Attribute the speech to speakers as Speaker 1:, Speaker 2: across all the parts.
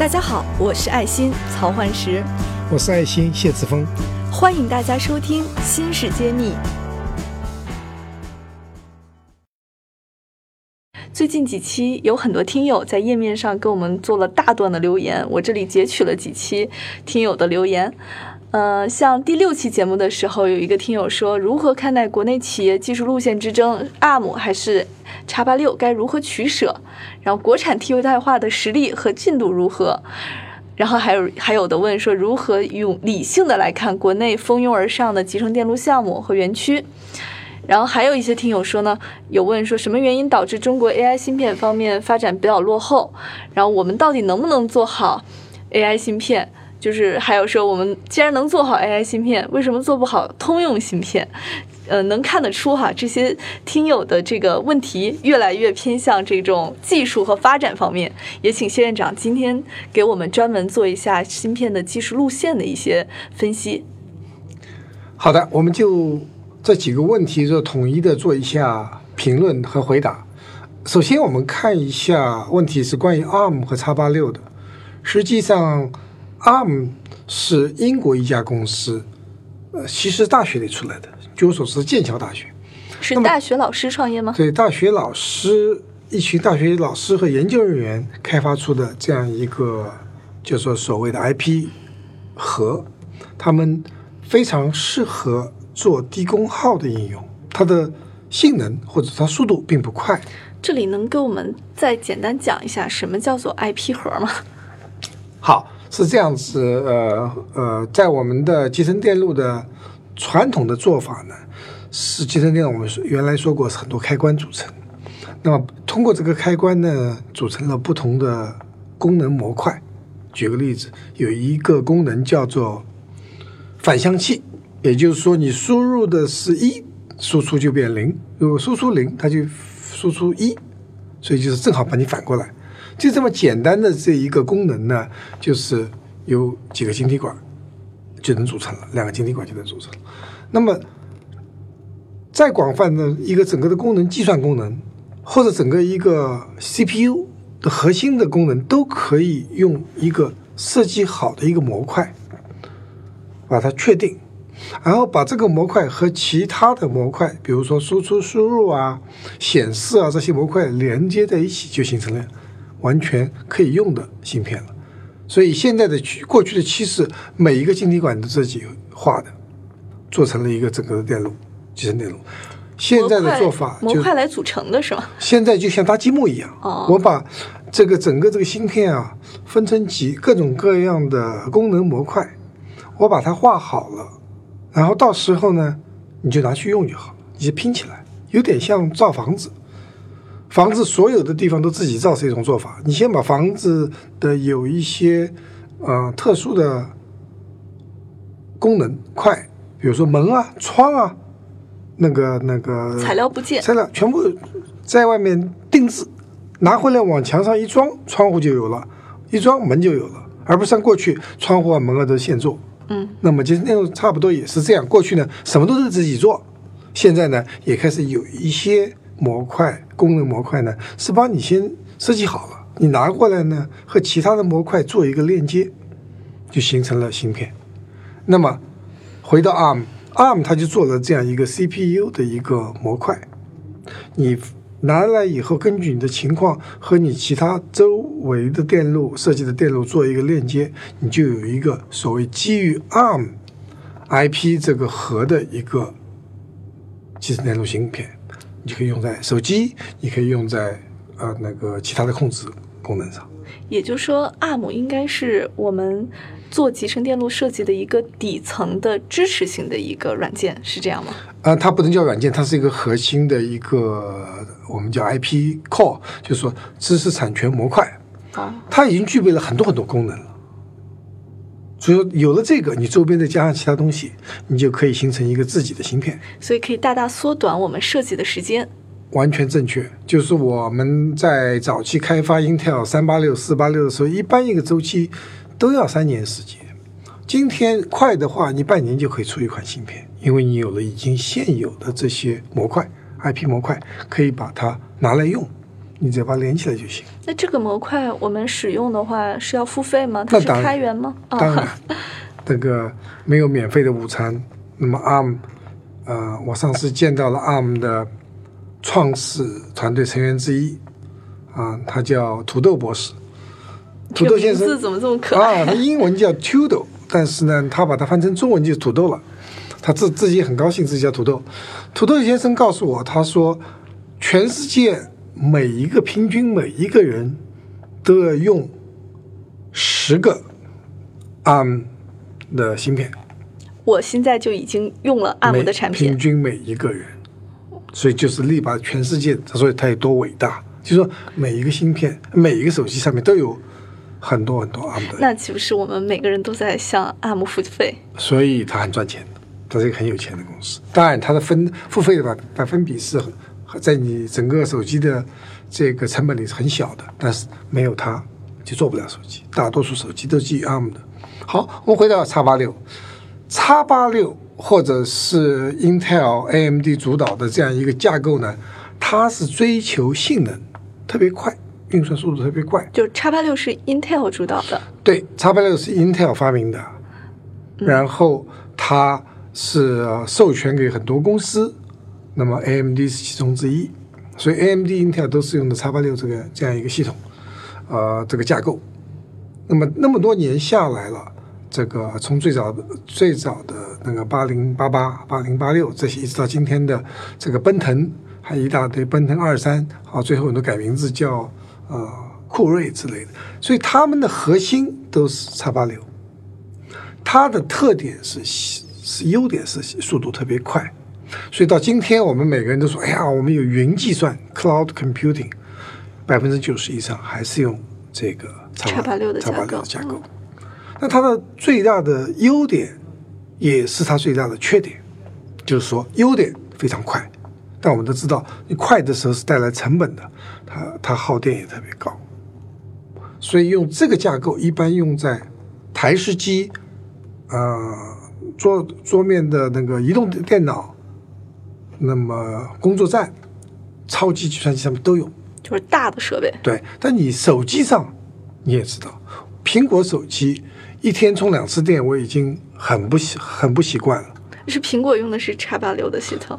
Speaker 1: 大家好，我是爱心曹焕石，
Speaker 2: 我是爱心谢志峰，
Speaker 1: 欢迎大家收听《新事揭秘》。最近几期有很多听友在页面上给我们做了大段的留言，我这里截取了几期听友的留言。呃，像第六期节目的时候，有一个听友说，如何看待国内企业技术路线之争？ARM 还是叉八六？该如何取舍？然后国产 T 代化的实力和进度如何？然后还有还有的问说，如何用理性的来看国内蜂拥而上的集成电路项目和园区？然后还有一些听友说呢，有问说什么原因导致中国 AI 芯片方面发展比较落后？然后我们到底能不能做好 AI 芯片？就是还有说，我们既然能做好 AI 芯片，为什么做不好通用芯片？呃，能看得出哈，这些听友的这个问题越来越偏向这种技术和发展方面。也请谢院长今天给我们专门做一下芯片的技术路线的一些分析。
Speaker 2: 好的，我们就这几个问题就统一的做一下评论和回答。首先，我们看一下问题是关于 ARM 和叉八六的，实际上。ARM 是英国一家公司，呃，其实大学里出来的，据我所知，剑桥大学
Speaker 1: 是大学老师创业吗？
Speaker 2: 对，大学老师一群大学老师和研究人员开发出的这样一个，就说所谓的 IP 核，他们非常适合做低功耗的应用，它的性能或者它速度并不快。
Speaker 1: 这里能给我们再简单讲一下什么叫做 IP 核吗？
Speaker 2: 好。是这样子，呃呃，在我们的集成电路的传统的做法呢，是集成电路我们原来说过是很多开关组成，那么通过这个开关呢，组成了不同的功能模块。举个例子，有一个功能叫做反向器，也就是说你输入的是一，输出就变零；如果输出零，它就输出一，所以就是正好把你反过来。就这么简单的这一个功能呢，就是有几个晶体管就能组成了，两个晶体管就能组成。那么再广泛的一个整个的功能，计算功能或者整个一个 CPU 的核心的功能，都可以用一个设计好的一个模块把它确定，然后把这个模块和其他的模块，比如说输出、输入啊、显示啊这些模块连接在一起，就形成了。完全可以用的芯片了，所以现在的趋过去的趋势，每一个晶体管都自己画的，做成了一个整个的电路，集成电路。现在的做法
Speaker 1: 模块来组成的是吗？
Speaker 2: 现在就像搭积木一样，我把这个整个这个芯片啊分成几各种各样的功能模块，我把它画好了，然后到时候呢，你就拿去用就好，你就拼起来，有点像造房子。房子所有的地方都自己造是一种做法。你先把房子的有一些呃特殊的功能块，比如说门啊、窗啊，那个那个
Speaker 1: 材料部件，
Speaker 2: 材料全部在外面定制，拿回来往墙上一装，窗户就有了，一装门就有了，而不像过去窗户啊、门啊都现做。
Speaker 1: 嗯，
Speaker 2: 那么其实那种差不多也是这样。过去呢，什么都是自己做，现在呢，也开始有一些。模块功能模块呢，是帮你先设计好了，你拿过来呢，和其他的模块做一个链接，就形成了芯片。那么回到 ARM，ARM 它就做了这样一个 CPU 的一个模块，你拿来以后，根据你的情况和你其他周围的电路设计的电路做一个链接，你就有一个所谓基于 ARM IP 这个核的一个集成电路芯片。你可以用在手机，你可以用在呃那个其他的控制功能上。
Speaker 1: 也就是说，ARM 应该是我们做集成电路设计的一个底层的支持性的一个软件，是这样吗？
Speaker 2: 啊，它不能叫软件，它是一个核心的一个我们叫 IP Core，就是说知识产权模块。
Speaker 1: 啊，
Speaker 2: 它已经具备了很多很多功能了。所以有了这个，你周边再加上其他东西，你就可以形成一个自己的芯片。
Speaker 1: 所以可以大大缩短我们设计的时间。
Speaker 2: 完全正确，就是我们在早期开发 Intel 三八六、四八六的时候，一般一个周期都要三年时间。今天快的话，你半年就可以出一款芯片，因为你有了已经现有的这些模块、IP 模块，可以把它拿来用，你只要把它连起来就行。
Speaker 1: 那这个模块我们使用的话是要付费吗？它是开源吗？
Speaker 2: 当然
Speaker 1: 哦，，
Speaker 2: 这个没有免费的午餐。那么 ARM，呃，我上次见到了 ARM 的创始团队成员之一，啊，他叫土豆博士。土豆先生
Speaker 1: 怎么这么可爱？
Speaker 2: 啊，他英文叫 Tudo，但是呢，他把它翻成中文就是土豆了。他自自己很高兴自己叫土豆。土豆先生告诉我，他说，全世界每一个平均每一个人都要用十个 ARM 的芯片，
Speaker 1: 我现在就已经用了 ARM 的产品
Speaker 2: 平，均每一个人，所以就是力拔全世界，所以它有多伟大，就是说每一个芯片，每一个手机上面都有很多很多 ARM 的
Speaker 1: 那岂不是我们每个人都在向 ARM 付费？
Speaker 2: 所以它很赚钱的，它是一个很有钱的公司。当然，它的分付费的百百分比是很在你整个手机的这个成本里是很小的，但是没有它就做不了手机。大多数手机都基于 ARM 的。好，我们回到 x 八六，x 八六或者是 Intel、AMD 主导的这样一个架构呢，它是追求性能特别快，运算速度特别快。
Speaker 1: 就 x 八六是 Intel 主导的，
Speaker 2: 对，x 八六是 Intel 发明的，然后它是呃授权给很多公司，那么 AMD 是其中之一，所以 AMD、Intel 都是用的 x 八六这个这样一个系统，呃，这个架构。那么那么多年下来了，这个从最早最早的那个八零八八、八零八六这些，一直到今天的这个奔腾，还有一大堆奔腾二三，啊，最后很多改名字叫呃酷睿之类的，所以他们的核心都是 x 八六，它的特点是是优点是速度特别快，所以到今天我们每个人都说，哎呀，我们有云计算 （cloud computing），百分之九十以上还是用这个
Speaker 1: X86 的架
Speaker 2: x 八
Speaker 1: 构
Speaker 2: 六的架构。那它的最大的优点，也是它最大的缺点，就是说优点非常快，但我们都知道，你快的时候是带来成本的，它它耗电也特别高，所以用这个架构一般用在台式机，呃，桌桌面的那个移动电脑，那么工作站、超级计算机上面都有。
Speaker 1: 就是大的设备。
Speaker 2: 对，但你手机上你也知道，苹果手机一天充两次电，我已经很不习很不习惯了。
Speaker 1: 是苹果用的是叉八六的系统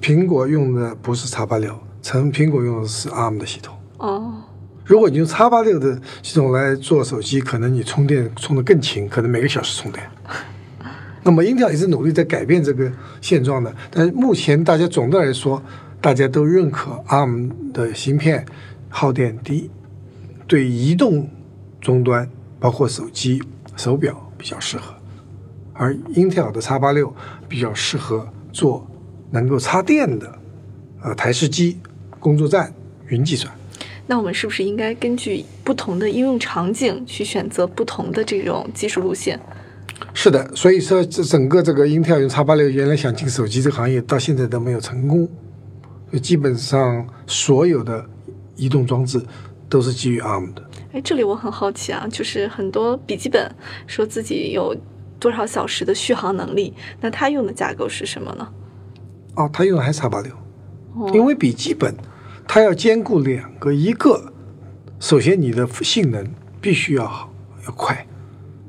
Speaker 2: 苹果用的不是叉八六，成苹果用的是 ARM 的系统。
Speaker 1: 哦，
Speaker 2: 如果你用叉八六的系统来做手机，可能你充电充的更勤，可能每个小时充电。那么 Intel 也是努力在改变这个现状的，但是目前大家总的来说，大家都认可 ARM 的芯片耗电低，对移动终端包括手机、手表比较适合，而 Intel 的 x 八六比较适合做能够插电的呃台式机、工作站、云计算。
Speaker 1: 那我们是不是应该根据不同的应用场景去选择不同的这种技术路线？
Speaker 2: 是的，所以说这整个这个 Intel 用 x 八六原来想进手机这个行业，到现在都没有成功。就基本上所有的移动装置都是基于 ARM 的。
Speaker 1: 哎，这里我很好奇啊，就是很多笔记本说自己有多少小时的续航能力，那它用的架构是什么呢？
Speaker 2: 哦，它用的还是叉八六，
Speaker 1: 哦
Speaker 2: 因为笔记本它要兼顾两个，一个首先你的性能必须要好要快，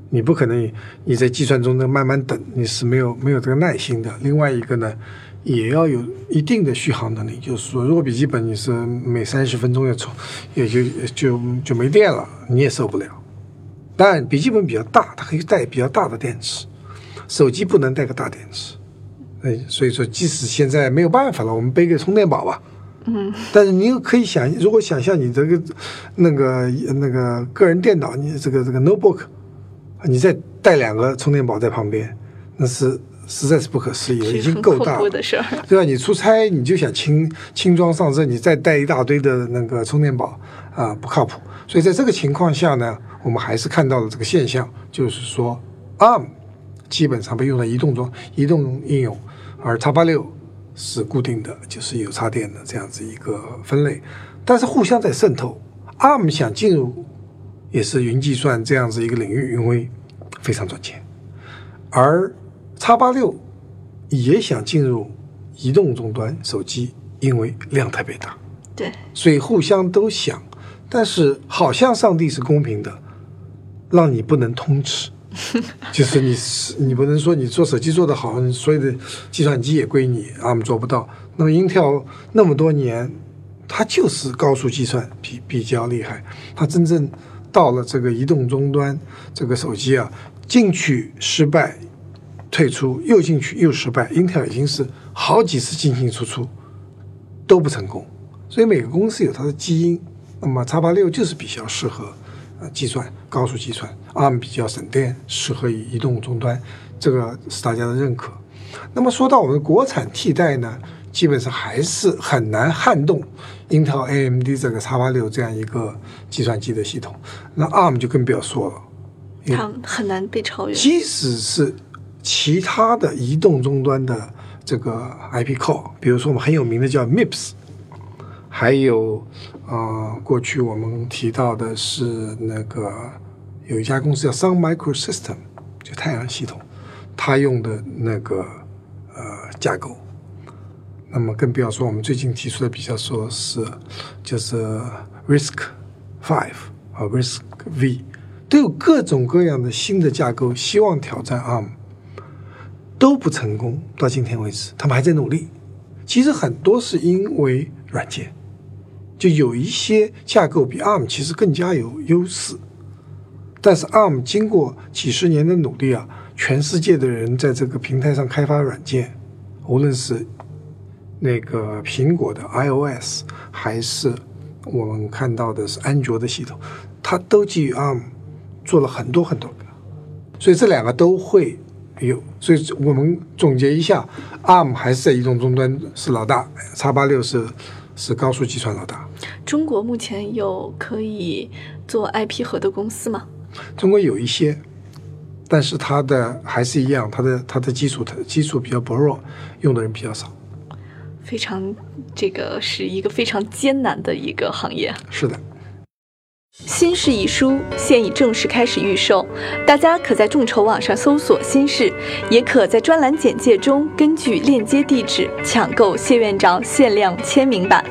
Speaker 2: 你不可能你在计算中呢慢慢等，你是没有没有这个耐心的。另外一个呢，也要有一定的续航能力，就是说，如果笔记本你是每三十分钟要充，也就就就没电了，你也受不了。当然，笔记本比较大，它可以带比较大的电池，手机不能带个大电池。哎，所以说，即使现在没有办法了，我们背个充电宝吧。
Speaker 1: 嗯，
Speaker 2: 但是你又可以想，如果想象你这个那个那个个人电脑，你这个这个 notebook，你再带两个充电宝在旁边，那是实在是不可思议了，已经够大了。
Speaker 1: 的事儿。
Speaker 2: 对吧？你出差你就想轻轻装上阵，你再带一大堆的那个充电宝啊、不靠谱。所以在这个情况下呢，我们还是看到了这个现象，就是说 ARM 基本上被用在移动中、移动应用，而叉八六是固定的，就是有插电的这样子一个分类，但是互相在渗透。ARM 想进入也是云计算这样子一个领域，因为非常赚钱，而叉八六也想进入移动终端手机，因为量特别大。
Speaker 1: 对，
Speaker 2: 所以互相都想，但是好像上帝是公平的，让你不能通吃，就是你是你不能说你做手机做得好，所有的计算机也归你，ARM 做不到。那么英特尔那么多年，它就是高速计算比比较厉害，它真正到了这个移动终端，这个手机啊进去失败，退出又进去又失败，Intel 已经是好几次进进出出都不成功。所以每个公司有它的基因，那么叉八六就是比较适合呃计算高速计算，ARM 比较省电，适合于移动终端，这个是大家的认可。那么说到我们国产替代呢，基本上还是很难撼动英特尔、AMD 这个叉八六这样一个计算机的系统。那 ARM 就更不要说了，
Speaker 1: 它很难被超越。
Speaker 2: 即使是其他的移动终端的这个 IP core，比如说我们很有名的叫 MIPS。还有，啊，过去我们提到的是那个有一家公司叫 Sun Microsystem，就太阳系统，它用的那个呃架构。那么更不要说我们最近提出的比较说是就是 Risk Five 啊 Risk V，都有各种各样的新的架构，希望挑战 ARM，都不成功。到今天为止，他们还在努力。其实很多是因为软件。就有一些架构比 ARM 其实更加有优势，但是 ARM 经过几十年的努力啊，全世界的人在这个平台上开发软件，无论是那个苹果的 iOS，还是我们看到的是安卓的系统，它都基于 ARM 做了很多很多个，所以这两个都会有。所以我们总结一下，ARM 还是在移动终端是老大，叉八六是。是高速计算老大。
Speaker 1: 中国目前有可以做 IP 核的公司吗？
Speaker 2: 中国有一些，但是它的还是一样，它的它的基础的基础比较薄弱，用的人比较少。
Speaker 1: 非常，这个是一个非常艰难的一个行业。
Speaker 2: 是的。
Speaker 1: 新事一书现已正式开始预售，大家可在众筹网上搜索“新事”，也可在专栏简介中根据链接地址抢购谢院长限量签名版。